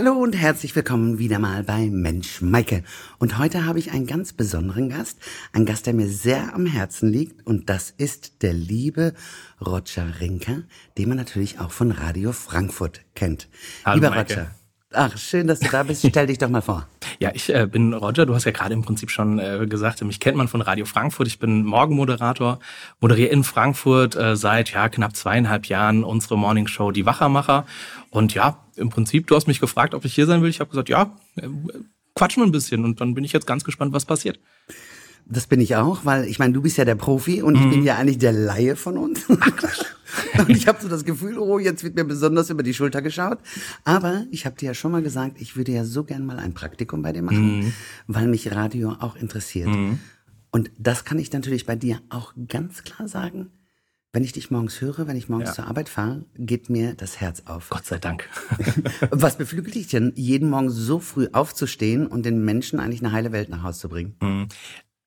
Hallo und herzlich willkommen wieder mal bei Mensch Maike. Und heute habe ich einen ganz besonderen Gast, einen Gast, der mir sehr am Herzen liegt und das ist der liebe Roger Rinker, den man natürlich auch von Radio Frankfurt kennt. Hallo, Lieber Maike. Roger, ach schön, dass du da bist. Stell dich doch mal vor. Ja, ich äh, bin Roger. Du hast ja gerade im Prinzip schon äh, gesagt, mich kennt man von Radio Frankfurt. Ich bin Morgenmoderator, moderiere in Frankfurt äh, seit ja knapp zweieinhalb Jahren unsere Morningshow Die Wachermacher. Und ja, im Prinzip, du hast mich gefragt, ob ich hier sein will. Ich habe gesagt, ja, äh, quatschen wir ein bisschen. Und dann bin ich jetzt ganz gespannt, was passiert. Das bin ich auch, weil ich meine, du bist ja der Profi und ich bin ja eigentlich der Laie von uns. und ich habe so das Gefühl, oh, jetzt wird mir besonders über die Schulter geschaut. Aber ich habe dir ja schon mal gesagt, ich würde ja so gern mal ein Praktikum bei dir machen, weil mich Radio auch interessiert. Und das kann ich natürlich bei dir auch ganz klar sagen. Wenn ich dich morgens höre, wenn ich morgens Ja. zur Arbeit fahre, geht mir das Herz auf. Gott sei Dank. Was beflügelt dich denn, jeden Morgen so früh aufzustehen und den Menschen eigentlich eine heile Welt nach Hause zu bringen?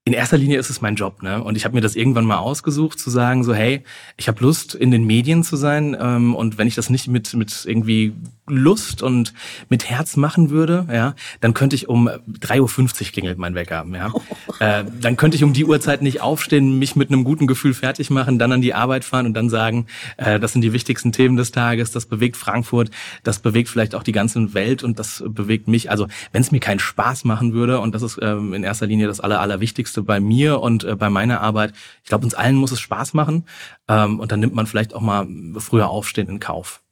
in erster Linie ist es mein Job, ne? Und ich habe mir das irgendwann mal ausgesucht, zu sagen, so, hey, ich habe Lust, in den Medien zu sein. Ähm, und wenn ich das nicht mit, mit irgendwie Lust und mit Herz machen würde, ja, dann könnte ich um 3.50 Uhr klingelt mein Wecker, ja. äh, dann könnte ich um die Uhrzeit nicht aufstehen, mich mit einem guten Gefühl fertig machen, dann an die Arbeit fahren und dann sagen, äh, das sind die wichtigsten Themen des Tages, das bewegt Frankfurt, das bewegt vielleicht auch die ganze Welt und das bewegt mich. Also wenn es mir keinen Spaß machen würde, und das ist ähm, in erster Linie das Aller, Allerwichtigste bei mir und äh, bei meiner Arbeit, ich glaube, uns allen muss es Spaß machen. Ähm, und dann nimmt man vielleicht auch mal früher aufstehen in Kauf.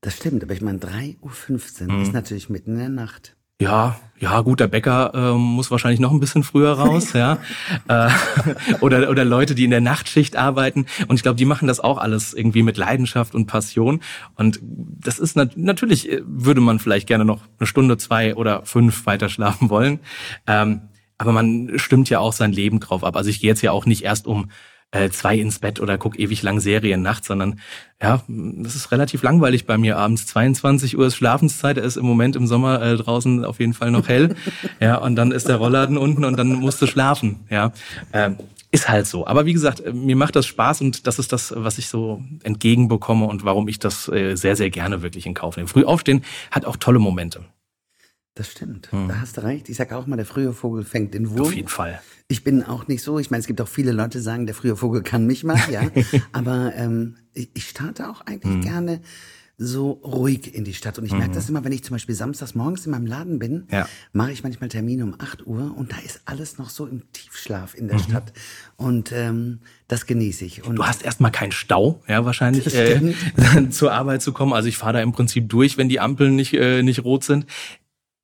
Das stimmt, aber ich meine, 3.15 Mhm. Uhr ist natürlich mitten in der Nacht. Ja, ja, gut, der Bäcker ähm, muss wahrscheinlich noch ein bisschen früher raus, ja. Äh, oder, oder Leute, die in der Nachtschicht arbeiten. Und ich glaube, die machen das auch alles irgendwie mit Leidenschaft und Passion. Und das ist nat natürlich, äh, würde man vielleicht gerne noch eine Stunde, zwei oder fünf weiter schlafen wollen. Ähm, aber man stimmt ja auch sein Leben drauf ab. Also ich gehe jetzt ja auch nicht erst um äh, zwei ins Bett oder guck ewig lang Serien nachts, sondern ja, das ist relativ langweilig bei mir abends. 22 Uhr ist Schlafenszeit, er ist im Moment im Sommer äh, draußen auf jeden Fall noch hell. ja, und dann ist der Rollladen unten und dann musst du schlafen. Ja, ähm, ist halt so. Aber wie gesagt, äh, mir macht das Spaß und das ist das, was ich so entgegenbekomme und warum ich das äh, sehr, sehr gerne wirklich in Kauf nehme. Früh aufstehen hat auch tolle Momente. Das stimmt, da hast du recht. Ich sage auch mal, der frühe Vogel fängt den Wurm. Auf jeden Fall. Ich bin auch nicht so. Ich meine, es gibt auch viele Leute, die sagen, der frühe Vogel kann mich mal, ja. Aber ähm, ich, ich starte auch eigentlich Mhm. gerne so ruhig in die Stadt. Und ich merke das immer, wenn ich zum Beispiel samstags morgens in meinem Laden bin, Ja. mache ich manchmal Termine um 8 Uhr und da ist alles noch so im Tiefschlaf in Mhm. der Stadt. Und ähm, das genieße ich. Und Du hast erstmal keinen Stau, ja, wahrscheinlich, äh, zur Arbeit zu kommen. Also ich fahre da im Prinzip durch, wenn die Ampeln nicht, äh, nicht rot sind.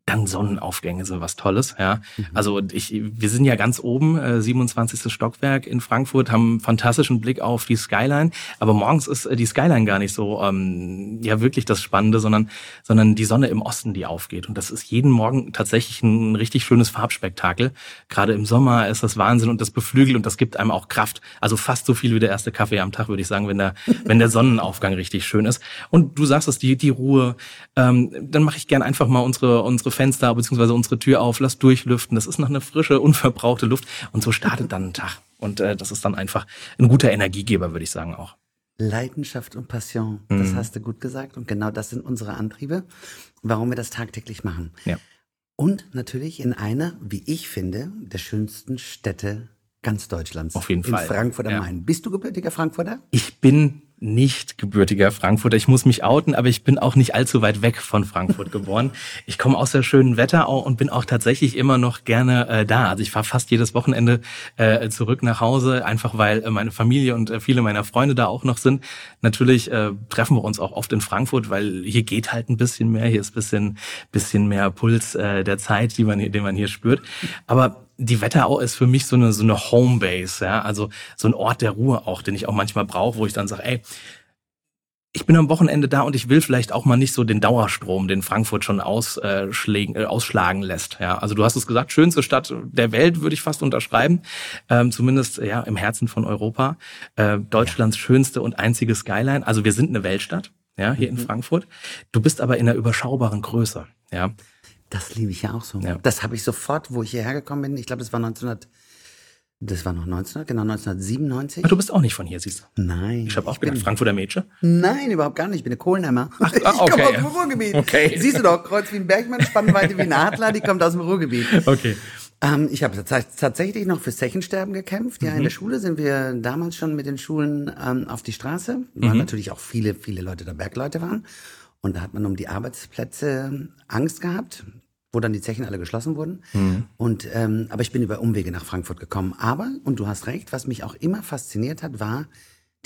Dann Sonnenaufgänge sind was Tolles, ja. Also ich, wir sind ja ganz oben, äh, 27. Stockwerk in Frankfurt, haben einen fantastischen Blick auf die Skyline. Aber morgens ist äh, die Skyline gar nicht so, ähm, ja, wirklich das Spannende, sondern, sondern die Sonne im Osten, die aufgeht. Und das ist jeden Morgen tatsächlich ein richtig schönes Farbspektakel. Gerade im Sommer ist das Wahnsinn und das beflügelt und das gibt einem auch Kraft. Also fast so viel wie der erste Kaffee am Tag, würde ich sagen, wenn der, wenn der Sonnenaufgang richtig schön ist. Und du sagst es, die, die Ruhe, ähm, dann mache ich gern einfach mal unsere, unsere Fenster bzw. unsere Tür auf, lass durchlüften. Das ist noch eine frische, unverbrauchte Luft. Und so startet dann ein Tag. Und äh, das ist dann einfach ein guter Energiegeber, würde ich sagen auch. Leidenschaft und Passion, Mhm. das hast du gut gesagt. Und genau das sind unsere Antriebe, warum wir das tagtäglich machen. Ja. Und natürlich in einer, wie ich finde, der schönsten Städte ganz Deutschlands. Auf jeden in Fall. Frankfurt am Ja. Main. Bist du gebürtiger Frankfurter? Ich bin nicht gebürtiger Frankfurter. Ich muss mich outen, aber ich bin auch nicht allzu weit weg von Frankfurt geboren. Ich komme aus der schönen Wetterau und bin auch tatsächlich immer noch gerne äh, da. Also ich fahre fast jedes Wochenende äh, zurück nach Hause, einfach weil äh, meine Familie und äh, viele meiner Freunde da auch noch sind. Natürlich äh, treffen wir uns auch oft in Frankfurt, weil hier geht halt ein bisschen mehr. Hier ist ein bisschen, bisschen mehr Puls äh, der Zeit, die man hier, den man hier spürt. Aber die Wetterau ist für mich so eine so eine Homebase, ja, also so ein Ort der Ruhe auch, den ich auch manchmal brauche, wo ich dann sage, ey, ich bin am Wochenende da und ich will vielleicht auch mal nicht so den Dauerstrom, den Frankfurt schon ausschlägen, äh, ausschlagen lässt. Ja, also du hast es gesagt, schönste Stadt der Welt würde ich fast unterschreiben, ähm, zumindest ja im Herzen von Europa, äh, Deutschlands schönste und einzige Skyline. Also wir sind eine Weltstadt, ja, hier in Frankfurt. Du bist aber in einer überschaubaren Größe, ja. Das liebe ich ja auch so. Ja. Das habe ich sofort, wo ich hierher gekommen bin, ich glaube, das war Das war noch 1900, genau 1997. Aber du bist auch nicht von hier, siehst du. Nein. Ich habe auch gedacht, Frankfurter Mädchen. Nein, überhaupt gar nicht. Ich bin eine Kohlenhemmer. Ach, ich ah, okay. komme aus dem Ruhrgebiet. Okay. Siehst du doch, Kreuz wie ein Bergmann, Spannweite wie ein Adler, die kommt aus dem Ruhrgebiet. Okay. Ähm, ich habe tatsächlich noch für Zechensterben gekämpft. Ja, Mhm. in der Schule sind wir damals schon mit den Schulen ähm, auf die Straße. Mhm. Waren natürlich auch viele, viele Leute da, Bergleute waren. Und da hat man um die Arbeitsplätze Angst gehabt, wo dann die Zechen alle geschlossen wurden. Mhm. Und ähm, aber ich bin über Umwege nach Frankfurt gekommen. Aber und du hast recht, was mich auch immer fasziniert hat, war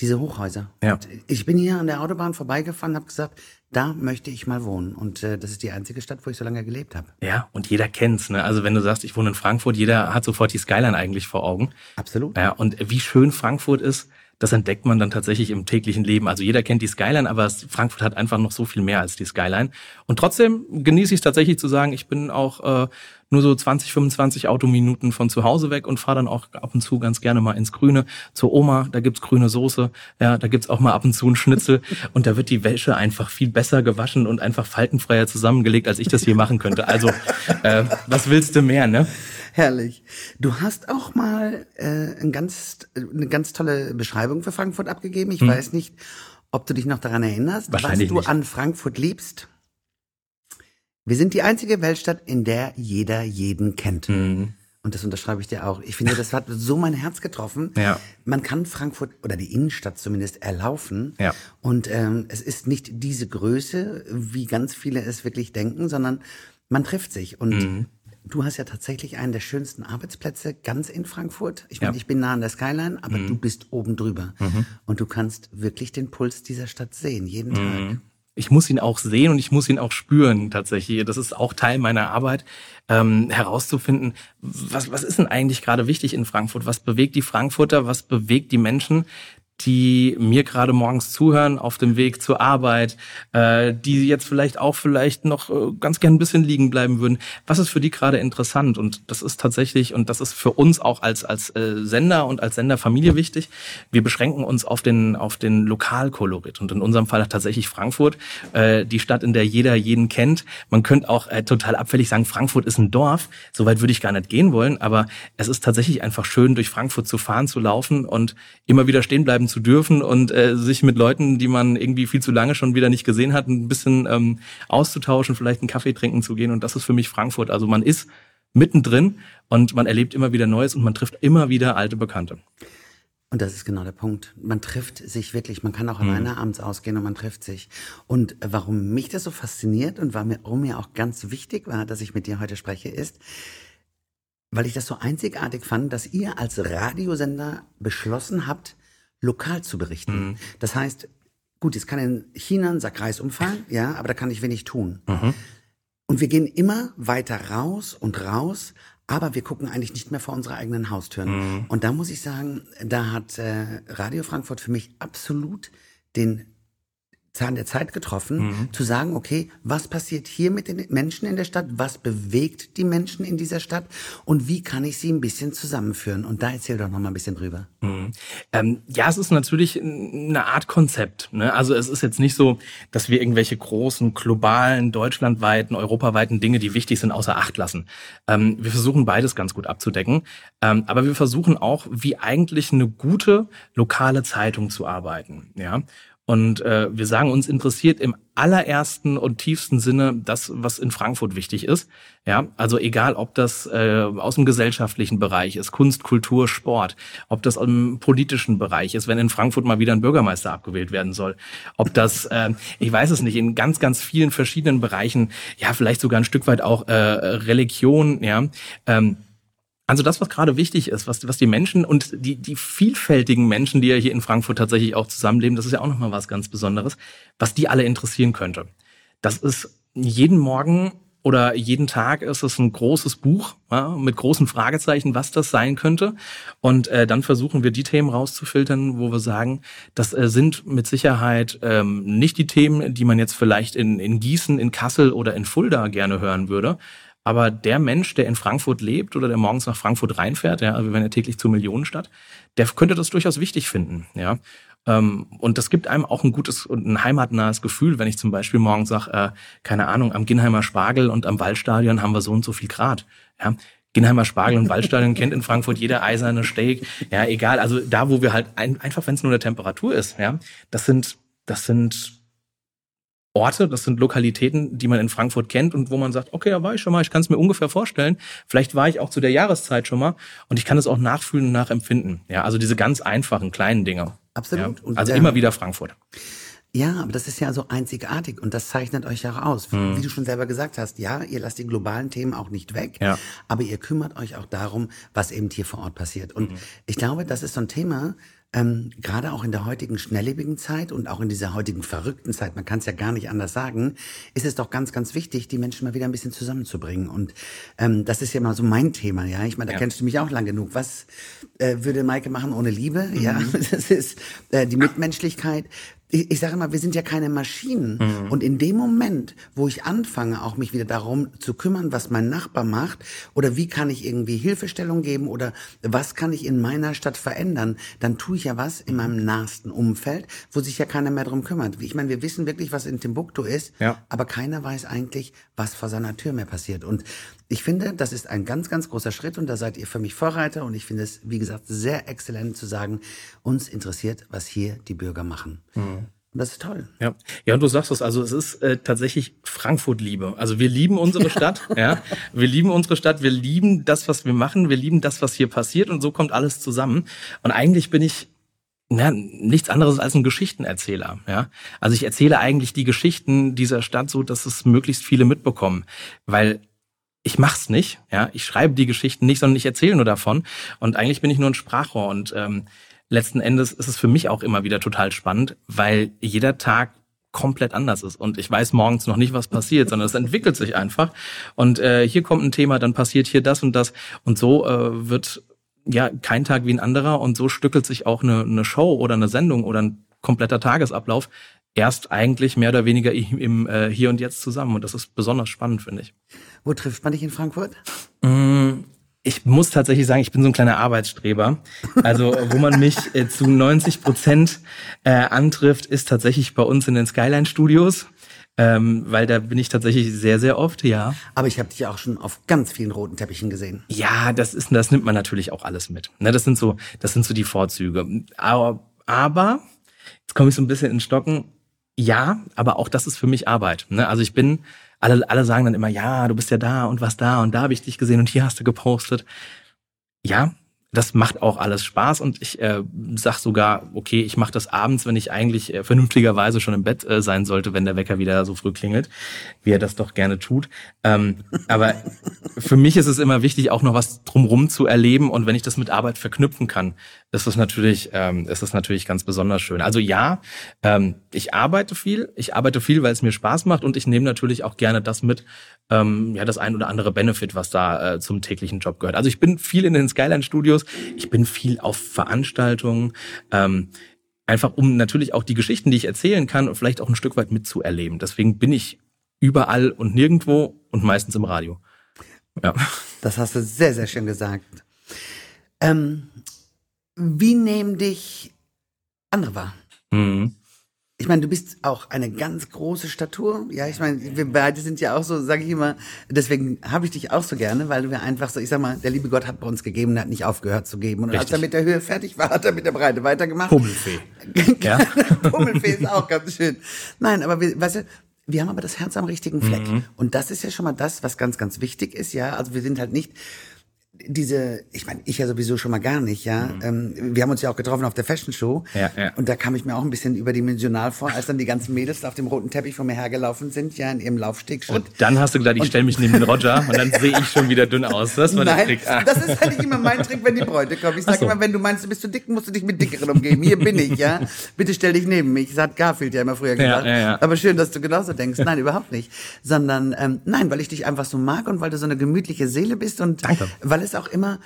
diese Hochhäuser. Ja. Und ich bin hier an der Autobahn vorbeigefahren, habe gesagt, da möchte ich mal wohnen. Und äh, das ist die einzige Stadt, wo ich so lange gelebt habe. Ja, und jeder kennt's. Ne? Also wenn du sagst, ich wohne in Frankfurt, jeder hat sofort die Skyline eigentlich vor Augen. Absolut. Ja, und wie schön Frankfurt ist, das entdeckt man dann tatsächlich im täglichen Leben. Also jeder kennt die Skyline, aber Frankfurt hat einfach noch so viel mehr als die Skyline. Und trotzdem genieße ich es tatsächlich zu sagen, ich bin auch äh, nur so 20, 25 Autominuten von zu Hause weg und fahre dann auch ab und zu ganz gerne mal ins Grüne zur Oma. Da gibt's grüne Soße, ja, da gibt's auch mal ab und zu einen Schnitzel und da wird die Wäsche einfach viel besser gewaschen und einfach faltenfreier zusammengelegt, als ich das hier machen könnte. Also äh, was willst du mehr, ne? Herrlich. Du hast auch mal äh, ein ganz, eine ganz tolle Beschreibung für Frankfurt abgegeben. Ich weiß nicht, ob du dich noch daran erinnerst, was Hm. Du nicht. an Frankfurt liebst. Wir sind die einzige Weltstadt, in der jeder jeden kennt. Mhm. Und das unterschreibe ich dir auch. Ich finde, das hat so mein Herz getroffen. Ja. Man kann Frankfurt oder die Innenstadt zumindest erlaufen. Ja. Und ähm, es ist nicht diese Größe, wie ganz viele es wirklich denken, sondern man trifft sich. Und Mhm. Du hast ja tatsächlich einen der schönsten Arbeitsplätze ganz in Frankfurt. Ich meine, Ja. Mhm. ich bin nah an der Skyline, aber du bist oben drüber. Und du kannst wirklich den Puls dieser Stadt sehen, jeden Mhm. Tag. ich muss ihn auch sehen und ich muss ihn auch spüren tatsächlich. Das ist auch Teil meiner Arbeit, ähm, herauszufinden, was, was ist denn eigentlich gerade wichtig in Frankfurt? Was bewegt die Frankfurter? Was bewegt die Menschen? Die mir gerade morgens zuhören auf dem Weg zur Arbeit, äh, die jetzt vielleicht auch vielleicht noch äh, ganz gern ein bisschen liegen bleiben würden. Was ist für die gerade interessant? Und das ist tatsächlich, und das ist für uns auch als, als äh, Sender und als Senderfamilie wichtig, wir beschränken uns auf den, auf den Lokalkolorit. Und in unserem Fall tatsächlich Frankfurt, äh, die Stadt, in der jeder jeden kennt. Man könnte auch äh, total abfällig sagen, Frankfurt ist ein Dorf. Soweit würde ich gar nicht gehen wollen, aber es ist tatsächlich einfach schön, durch Frankfurt zu fahren, zu laufen und immer wieder stehen bleiben zu dürfen und äh, sich mit Leuten, die man irgendwie viel zu lange schon wieder nicht gesehen hat, ein bisschen ähm, auszutauschen, vielleicht einen Kaffee trinken zu gehen. Und das ist für mich Frankfurt. Also man ist mittendrin und man erlebt immer wieder Neues und man trifft immer wieder alte Bekannte. Und das ist genau der Punkt. Man trifft sich wirklich. Man kann auch Mhm. alleine abends ausgehen und man trifft sich. Und warum mich das so fasziniert und warum mir auch ganz wichtig war, dass ich mit dir heute spreche, ist, weil ich das so einzigartig fand, dass ihr als Radiosender beschlossen habt, lokal zu berichten. Mhm. Das heißt, gut, jetzt kann in China ein Sack Reis umfallen, ja, aber da kann ich wenig tun. Mhm. Und wir gehen immer weiter raus und raus, aber wir gucken eigentlich nicht mehr vor unsere eigenen Haustüren. Mhm. Und da muss ich sagen, da hat äh, Radio Frankfurt für mich absolut den Zahn der Zeit getroffen, Mhm. zu sagen, okay, was passiert hier mit den Menschen in der Stadt? Was bewegt die Menschen in dieser Stadt? Und wie kann ich sie ein bisschen zusammenführen? Und da erzähl doch noch mal ein bisschen drüber. Mhm. Ähm, ja, es ist natürlich eine Art Konzept. Ne? Also es ist jetzt nicht so, dass wir irgendwelche großen, globalen, deutschlandweiten, europaweiten Dinge, die wichtig sind, außer Acht lassen. Ähm, wir versuchen beides ganz gut abzudecken. Ähm, aber wir versuchen auch, wie eigentlich eine gute lokale Zeitung zu arbeiten. Ja. Und äh, wir sagen, uns interessiert im allerersten und tiefsten Sinne das, was in Frankfurt wichtig ist. Ja, also egal, ob das äh, aus dem gesellschaftlichen Bereich ist, Kunst, Kultur, Sport, ob das im politischen Bereich ist, wenn in Frankfurt mal wieder ein Bürgermeister abgewählt werden soll, ob das, äh, ich weiß es nicht, in ganz, ganz vielen verschiedenen Bereichen, ja, vielleicht sogar ein Stück weit auch äh, Religion, ja. Ähm, also das, was gerade wichtig ist, was, was die Menschen und die, die vielfältigen Menschen, die ja hier in Frankfurt tatsächlich auch zusammenleben, das ist ja auch nochmal was ganz Besonderes, was die alle interessieren könnte. Das ist jeden Morgen oder jeden Tag ist es ein großes Buch ja, mit großen Fragezeichen, was das sein könnte. Und äh, dann versuchen wir die Themen rauszufiltern, wo wir sagen, das äh, sind mit Sicherheit ähm, nicht die Themen, die man jetzt vielleicht in, in Gießen, in Kassel oder in Fulda gerne hören würde, aber der Mensch, der in Frankfurt lebt oder der morgens nach Frankfurt reinfährt, ja, also wir werden ja täglich zur Millionenstadt, der könnte das durchaus wichtig finden, ja. Ähm, Und das gibt einem auch ein gutes und ein heimatnahes Gefühl, wenn ich zum Beispiel morgens sage, äh, keine Ahnung, am Ginnheimer Spargel und am Waldstadion haben wir so und so viel Grad. Ja. Ginnheimer Spargel und Waldstadion kennt in Frankfurt jeder eiserne Steak. Ja, egal. Also da, wo wir halt ein, einfach, wenn es nur eine Temperatur ist, ja, das sind, das sind Orte, das sind Lokalitäten, die man in Frankfurt kennt und wo man sagt, okay, da war ich schon mal, ich kann es mir ungefähr vorstellen. Vielleicht war ich auch zu der Jahreszeit schon mal und ich kann es auch nachfühlen und nachempfinden. Ja, also diese ganz einfachen kleinen Dinge. Absolut. Ja, also immer wieder Frankfurt. Ja, aber das ist ja so einzigartig und das zeichnet euch ja auch aus. Hm. Wie du schon selber gesagt hast, ja, ihr lasst die globalen Themen auch nicht weg, ja. aber ihr kümmert euch auch darum, was eben hier vor Ort passiert. Und mhm. ich glaube, das ist so ein Thema, ähm, gerade auch in der heutigen schnelllebigen Zeit und auch in dieser heutigen verrückten Zeit, man kann es ja gar nicht anders sagen, ist es doch ganz, ganz wichtig, die Menschen mal wieder ein bisschen zusammenzubringen. Und ähm, das ist ja mal so mein Thema, ja. Ich meine, da ja. kennst du mich auch lang genug. Was äh, würde Maike machen ohne Liebe? Mhm. Ja, das ist äh, die Mitmenschlichkeit ich, ich sage mal, wir sind ja keine Maschinen. Mhm. Und in dem Moment, wo ich anfange, auch mich wieder darum zu kümmern, was mein Nachbar macht, oder wie kann ich irgendwie Hilfestellung geben, oder was kann ich in meiner Stadt verändern, dann tue ich ja was in meinem nahesten Umfeld, wo sich ja keiner mehr drum kümmert. Ich meine, wir wissen wirklich, was in Timbuktu ist, ja. aber keiner weiß eigentlich, was vor seiner Tür mehr passiert. Und ich finde, das ist ein ganz, ganz großer Schritt und da seid ihr für mich Vorreiter und ich finde es, wie gesagt, sehr exzellent zu sagen, uns interessiert, was hier die Bürger machen. Mhm. Und das ist toll. Ja, ja, und du sagst es, also es ist äh, tatsächlich Frankfurt-Liebe. Also wir lieben unsere Stadt, ja. Wir lieben unsere Stadt, wir lieben das, was wir machen, wir lieben das, was hier passiert und so kommt alles zusammen. Und eigentlich bin ich na, nichts anderes als ein Geschichtenerzähler, ja. Also ich erzähle eigentlich die Geschichten dieser Stadt so, dass es möglichst viele mitbekommen, weil ich mach's nicht, ja, ich schreibe die Geschichten nicht, sondern ich erzähle nur davon. Und eigentlich bin ich nur ein Sprachrohr. Und ähm, letzten Endes ist es für mich auch immer wieder total spannend, weil jeder Tag komplett anders ist. Und ich weiß morgens noch nicht, was passiert, sondern es entwickelt sich einfach. Und äh, hier kommt ein Thema, dann passiert hier das und das. Und so äh, wird ja kein Tag wie ein anderer. Und so stückelt sich auch eine, eine Show oder eine Sendung oder ein kompletter Tagesablauf erst eigentlich mehr oder weniger im äh, Hier und Jetzt zusammen. Und das ist besonders spannend, finde ich. Wo trifft man dich in Frankfurt? Mm, ich muss tatsächlich sagen, ich bin so ein kleiner Arbeitsstreber. Also wo man mich äh, zu 90 Prozent äh, antrifft, ist tatsächlich bei uns in den Skyline Studios. Ähm, weil da bin ich tatsächlich sehr, sehr oft, ja. Aber ich habe dich auch schon auf ganz vielen roten Teppichen gesehen. Ja, das ist, das nimmt man natürlich auch alles mit. Ne, das sind so, das sind so die Vorzüge. Aber, aber jetzt komme ich so ein bisschen in Stocken ja, aber auch das ist für mich Arbeit. Ne? Also ich bin, alle, alle sagen dann immer, ja, du bist ja da und was da und da habe ich dich gesehen und hier hast du gepostet. Ja, das macht auch alles Spaß und ich äh, sag sogar, okay, ich mache das abends, wenn ich eigentlich äh, vernünftigerweise schon im Bett äh, sein sollte, wenn der Wecker wieder so früh klingelt, wie er das doch gerne tut. Ähm, aber für mich ist es immer wichtig, auch noch was drumrum zu erleben und wenn ich das mit Arbeit verknüpfen kann, ist das natürlich, ähm, ist das natürlich ganz besonders schön. Also ja, ähm, ich arbeite viel, ich arbeite viel, weil es mir Spaß macht und ich nehme natürlich auch gerne das mit, ähm, ja, das ein oder andere Benefit, was da äh, zum täglichen Job gehört. Also ich bin viel in den Skyline Studios, ich bin viel auf Veranstaltungen, ähm, einfach um natürlich auch die Geschichten, die ich erzählen kann, vielleicht auch ein Stück weit mitzuerleben. Deswegen bin ich überall und nirgendwo und meistens im Radio. Ja. Das hast du sehr, sehr schön gesagt. Ähm, wie nehmen dich andere wahr? Mhm ich meine, du bist auch eine ganz große Statur. Ja, ich meine, wir beide sind ja auch so, sage ich immer, deswegen habe ich dich auch so gerne, weil du mir einfach so, ich sag mal, der liebe Gott hat bei uns gegeben, der hat nicht aufgehört zu geben. Und Richtig. als er mit der Höhe fertig war, hat er mit der Breite weitergemacht. Pummelfee. ja. Pummelfee ist auch ganz schön. Nein, aber wir, weißt du, wir haben aber das Herz am richtigen Fleck. Mhm. Und das ist ja schon mal das, was ganz, ganz wichtig ist, ja. Also wir sind halt nicht diese, ich meine, ich ja sowieso schon mal gar nicht, ja. Mhm. Ähm, wir haben uns ja auch getroffen auf der Fashion Show. Ja, ja. Und da kam ich mir auch ein bisschen überdimensional vor, als dann die ganzen Mädels auf dem roten Teppich von mir hergelaufen sind, ja, in ihrem Laufstegschritt. Und dann hast du gedacht, ich stelle mich neben den Roger und dann sehe ich schon wieder dünn aus. Das war Nein, der Trick. Ah. Das ist halt nicht immer mein Trick, wenn die Bräute kommen. Ich sage so. immer, wenn du meinst, du bist zu dick, musst du dich mit dickeren umgeben. Hier bin ich, ja. Bitte stell dich neben mich. Das hat Garfield ja immer früher gesagt. Ja, Aber schön, dass du genauso denkst. Nein, überhaupt nicht. Sondern, ähm, nein, weil ich dich einfach so mag und weil du so eine gemütliche Seele bist und Danke. weil es auch immer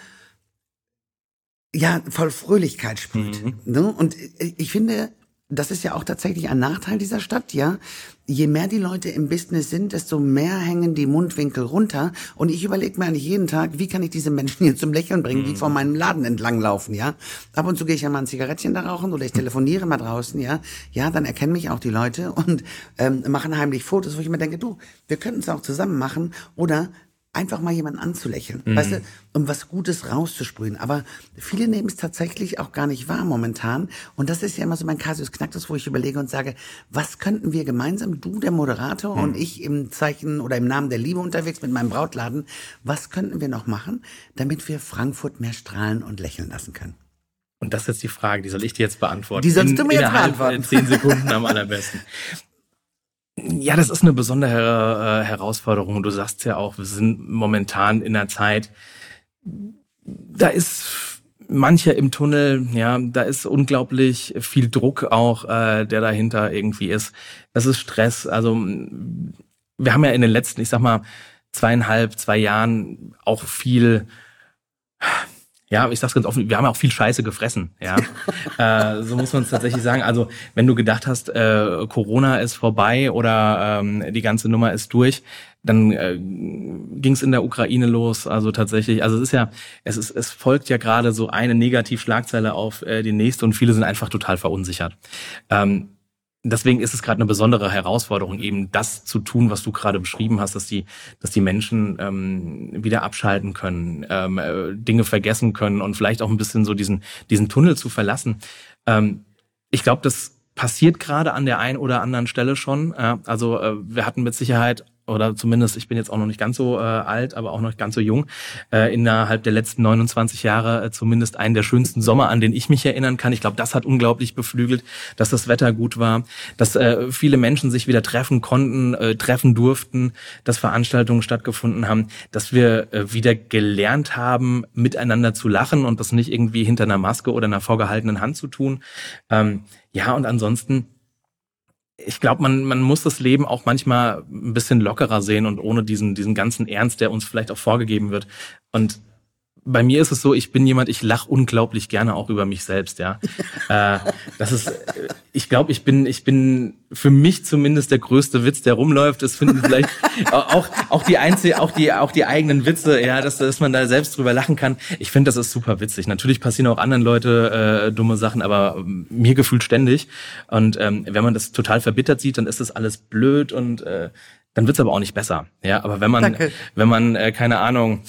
ja, voll Fröhlichkeit sprüht. Mhm. Ne? Und ich finde, das ist ja auch tatsächlich ein Nachteil dieser Stadt, ja. Je mehr die Leute im Business sind, desto mehr hängen die Mundwinkel runter. Und ich überlege mir eigentlich jeden Tag, wie kann ich diese Menschen hier zum Lächeln bringen, die mhm. vor meinem Laden entlanglaufen, ja. Ab und zu gehe ich ja mal ein Zigarettchen da rauchen oder ich telefoniere mal draußen, ja. Ja, dann erkennen mich auch die Leute und ähm, machen heimlich Fotos, wo ich mir denke, du, wir könnten es auch zusammen machen oder einfach mal jemanden anzulächeln, mhm. weißt du, um was Gutes rauszusprühen. Aber viele nehmen es tatsächlich auch gar nicht wahr momentan. Und das ist ja immer so mein Casus Knacktus, wo ich überlege und sage, was könnten wir gemeinsam, du, der Moderator mhm. und ich im Zeichen oder im Namen der Liebe unterwegs mit meinem Brautladen, was könnten wir noch machen, damit wir Frankfurt mehr strahlen und lächeln lassen können? Und das ist jetzt die Frage, die soll ich dir jetzt beantworten. Die sollst du mir jetzt beantworten. Zehn Sekunden am allerbesten. Ja, das ist eine besondere äh, Herausforderung. Du sagst ja auch, wir sind momentan in einer Zeit, da ist mancher im Tunnel, ja, da ist unglaublich viel Druck auch, äh, der dahinter irgendwie ist. Das ist Stress. Also wir haben ja in den letzten, ich sag mal, zweieinhalb, zwei Jahren auch viel ja, ich sag's ganz offen, wir haben auch viel Scheiße gefressen, ja. äh, so muss man es tatsächlich sagen. Also, wenn du gedacht hast, äh, Corona ist vorbei oder ähm, die ganze Nummer ist durch, dann äh, ging es in der Ukraine los. Also tatsächlich, also es ist ja, es ist, es folgt ja gerade so eine Negativschlagzeile auf äh, die nächste und viele sind einfach total verunsichert. Ähm, deswegen ist es gerade eine besondere Herausforderung, eben das zu tun, was du gerade beschrieben hast, dass die, dass die Menschen ähm, wieder abschalten können, ähm, äh, Dinge vergessen können und vielleicht auch ein bisschen so diesen, diesen Tunnel zu verlassen. Ähm, ich glaube, das passiert gerade an der einen oder anderen Stelle schon. Ja, also äh, wir hatten mit Sicherheit oder zumindest, ich bin jetzt auch noch nicht ganz so äh, alt, aber auch noch ganz so jung, äh, innerhalb der letzten 29 Jahre äh, zumindest einen der schönsten Sommer, an den ich mich erinnern kann. Ich glaube, das hat unglaublich beflügelt, dass das Wetter gut war, dass äh, viele Menschen sich wieder treffen konnten, äh, treffen durften, dass Veranstaltungen stattgefunden haben, dass wir äh, wieder gelernt haben, miteinander zu lachen und das nicht irgendwie hinter einer Maske oder einer vorgehaltenen Hand zu tun. Ähm, ja, und ansonsten ich glaube, man, man muss das Leben auch manchmal ein bisschen lockerer sehen und ohne diesen, diesen ganzen Ernst, der uns vielleicht auch vorgegeben wird. Und bei mir ist es so, ich bin jemand, ich lache unglaublich gerne auch über mich selbst, ja. äh, das ist, ich glaube, ich bin, ich bin für mich zumindest der größte Witz, der rumläuft. Das finden vielleicht auch, auch die einzige, auch die, auch die eigenen Witze, ja, dass, dass man da selbst drüber lachen kann. Ich finde, das ist super witzig. Natürlich passieren auch anderen Leute äh, dumme Sachen, aber mir gefühlt ständig. Und ähm, wenn man das total verbittert sieht, dann ist das alles blöd und äh, dann wird's aber auch nicht besser. Ja, aber wenn man, Danke. wenn man, äh, keine Ahnung,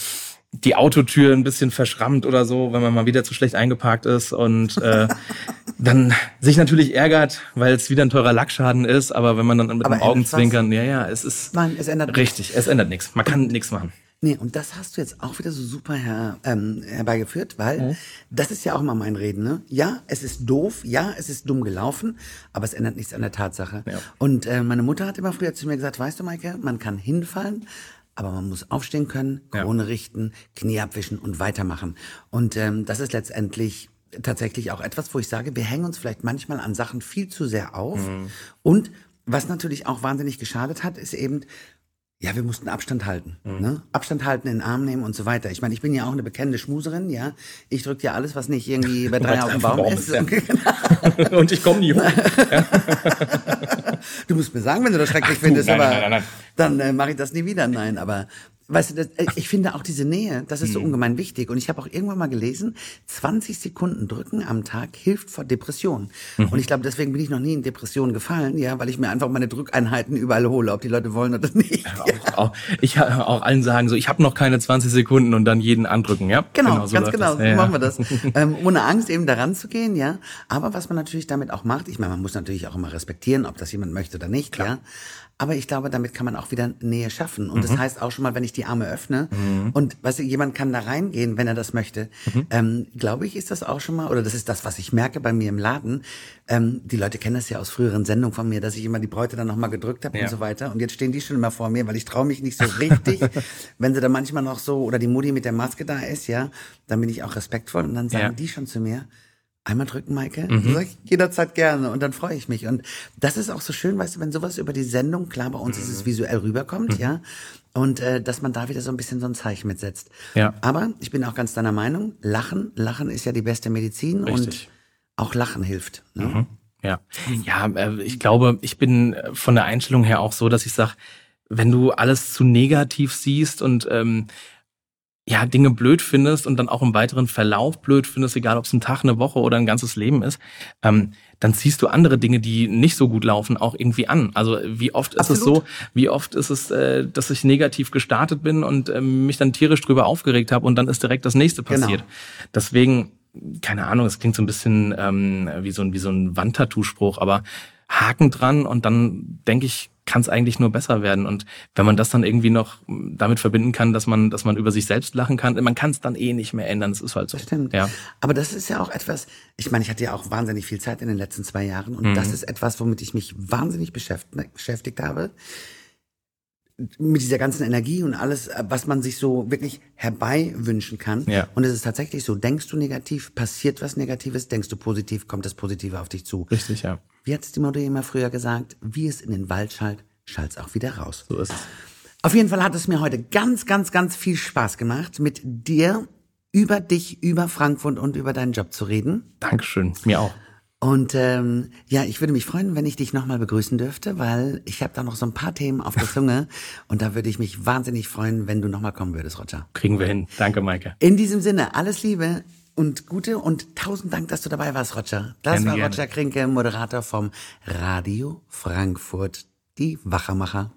die Autotür ein bisschen verschrammt oder so, wenn man mal wieder zu schlecht eingeparkt ist und äh, dann sich natürlich ärgert, weil es wieder ein teurer Lackschaden ist, aber wenn man dann mit aber dem Augenzwinkern, ja, ja, es ist Nein, es ändert richtig, nichts. es ändert nichts. Man kann nichts machen. Nee, und das hast du jetzt auch wieder so super her, ähm, herbeigeführt, weil mhm. das ist ja auch mal mein Reden, ne? Ja, es ist doof, ja, es ist dumm gelaufen, aber es ändert nichts an der Tatsache. Ja. Und äh, meine Mutter hat immer früher zu mir gesagt, weißt du, Maike, man kann hinfallen, aber man muss aufstehen können, Krone ja. richten, Knie abwischen und weitermachen. Und ähm, das ist letztendlich tatsächlich auch etwas, wo ich sage, wir hängen uns vielleicht manchmal an Sachen viel zu sehr auf. Mhm. Und was natürlich auch wahnsinnig geschadet hat, ist eben, ja, wir mussten Abstand halten. Mhm. Ne? Abstand halten, in den Arm nehmen und so weiter. Ich meine, ich bin ja auch eine bekennende Schmuserin, ja. Ich drücke ja alles, was nicht irgendwie bei drei auf dem Baum, Baum ist. Ja. und ich komme nie hoch. du musst mir sagen, wenn du das schrecklich Ach, findest, nein, aber nein, nein, dann äh, mache ich das nie wieder. Nein, aber weißt du, das, äh, ich finde auch diese Nähe, das ist so mhm. ungemein wichtig. Und ich habe auch irgendwann mal gelesen, 20 Sekunden drücken am Tag hilft vor Depressionen. Mhm. Und ich glaube, deswegen bin ich noch nie in Depressionen gefallen, ja, weil ich mir einfach meine Drückeinheiten überall hole, ob die Leute wollen oder nicht. Auch, auch, ich auch allen sagen so, ich habe noch keine 20 Sekunden und dann jeden andrücken, ja? Genau, genau so ganz genau, so ja, machen wir das. ähm, ohne Angst eben daran zu gehen, ja. Aber was man natürlich damit auch macht, ich meine, man muss natürlich auch immer respektieren, ob das jemand möchte oder nicht, Klar. ja. Aber ich glaube, damit kann man auch wieder Nähe schaffen. Und mhm. das heißt auch schon mal, wenn ich die Arme öffne mhm. und weißt du, jemand kann da reingehen, wenn er das möchte, mhm. ähm, glaube ich, ist das auch schon mal, oder das ist das, was ich merke bei mir im Laden. Ähm, die Leute kennen das ja aus früheren Sendungen von mir, dass ich immer die Bräute dann nochmal gedrückt habe ja. und so weiter. Und jetzt stehen die schon immer vor mir, weil ich traue mich nicht so richtig. wenn sie dann manchmal noch so, oder die Mutti mit der Maske da ist, ja, dann bin ich auch respektvoll und dann sagen ja. die schon zu mir, Einmal drücken, Maike? Mhm. Sag ich jederzeit gerne und dann freue ich mich. Und das ist auch so schön, weißt du, wenn sowas über die Sendung, klar, bei uns mhm. ist es mhm. visuell rüberkommt, mhm. ja, und äh, dass man da wieder so ein bisschen so ein Zeichen mitsetzt. Ja. Aber ich bin auch ganz deiner Meinung, Lachen, Lachen ist ja die beste Medizin Richtig. und auch Lachen hilft. Ne? Mhm. Ja, ja, äh, ich glaube, ich bin äh, von der Einstellung her auch so, dass ich sage, wenn du alles zu negativ siehst und ähm, ja, Dinge blöd findest und dann auch im weiteren Verlauf blöd findest, egal ob es ein Tag, eine Woche oder ein ganzes Leben ist, ähm, dann ziehst du andere Dinge, die nicht so gut laufen, auch irgendwie an. Also wie oft ist Absolut. es so, wie oft ist es, äh, dass ich negativ gestartet bin und äh, mich dann tierisch drüber aufgeregt habe und dann ist direkt das nächste genau. passiert. Genau. Deswegen, keine Ahnung, es klingt so ein bisschen ähm, wie so ein, wie so ein Wandtattoo-Spruch, aber Haken dran und dann denke ich, kann es eigentlich nur besser werden. Und wenn man das dann irgendwie noch damit verbinden kann, dass man, dass man über sich selbst lachen kann, man kann es dann eh nicht mehr ändern. Das ist halt so. Stimmt. Ja. Aber das ist ja auch etwas, ich meine, ich hatte ja auch wahnsinnig viel Zeit in den letzten zwei Jahren und mhm. das ist etwas, womit ich mich wahnsinnig beschäftigt habe mit dieser ganzen Energie und alles, was man sich so wirklich herbei wünschen kann. Ja. Und es ist tatsächlich so, denkst du negativ, passiert was Negatives, denkst du positiv, kommt das Positive auf dich zu. Richtig, ja. Wie hat es die Mutter immer früher gesagt, wie es in den Wald schallt, schallt es auch wieder raus. So ist es. Auf jeden Fall hat es mir heute ganz, ganz, ganz viel Spaß gemacht, mit dir über dich, über Frankfurt und über deinen Job zu reden. Dankeschön, mir auch. Und ähm, ja, ich würde mich freuen, wenn ich dich nochmal begrüßen dürfte, weil ich habe da noch so ein paar Themen auf der Zunge und da würde ich mich wahnsinnig freuen, wenn du nochmal kommen würdest, Roger. Kriegen wir hin. Danke, Maike. In diesem Sinne, alles Liebe und Gute und tausend Dank, dass du dabei warst, Roger. Das gerne, war Roger gerne. Krinke, Moderator vom Radio Frankfurt, die Wachermacher.